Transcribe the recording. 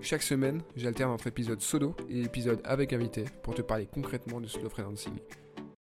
Chaque semaine, j'alterne entre épisodes solo et épisodes avec invité pour te parler concrètement de slow freelancing.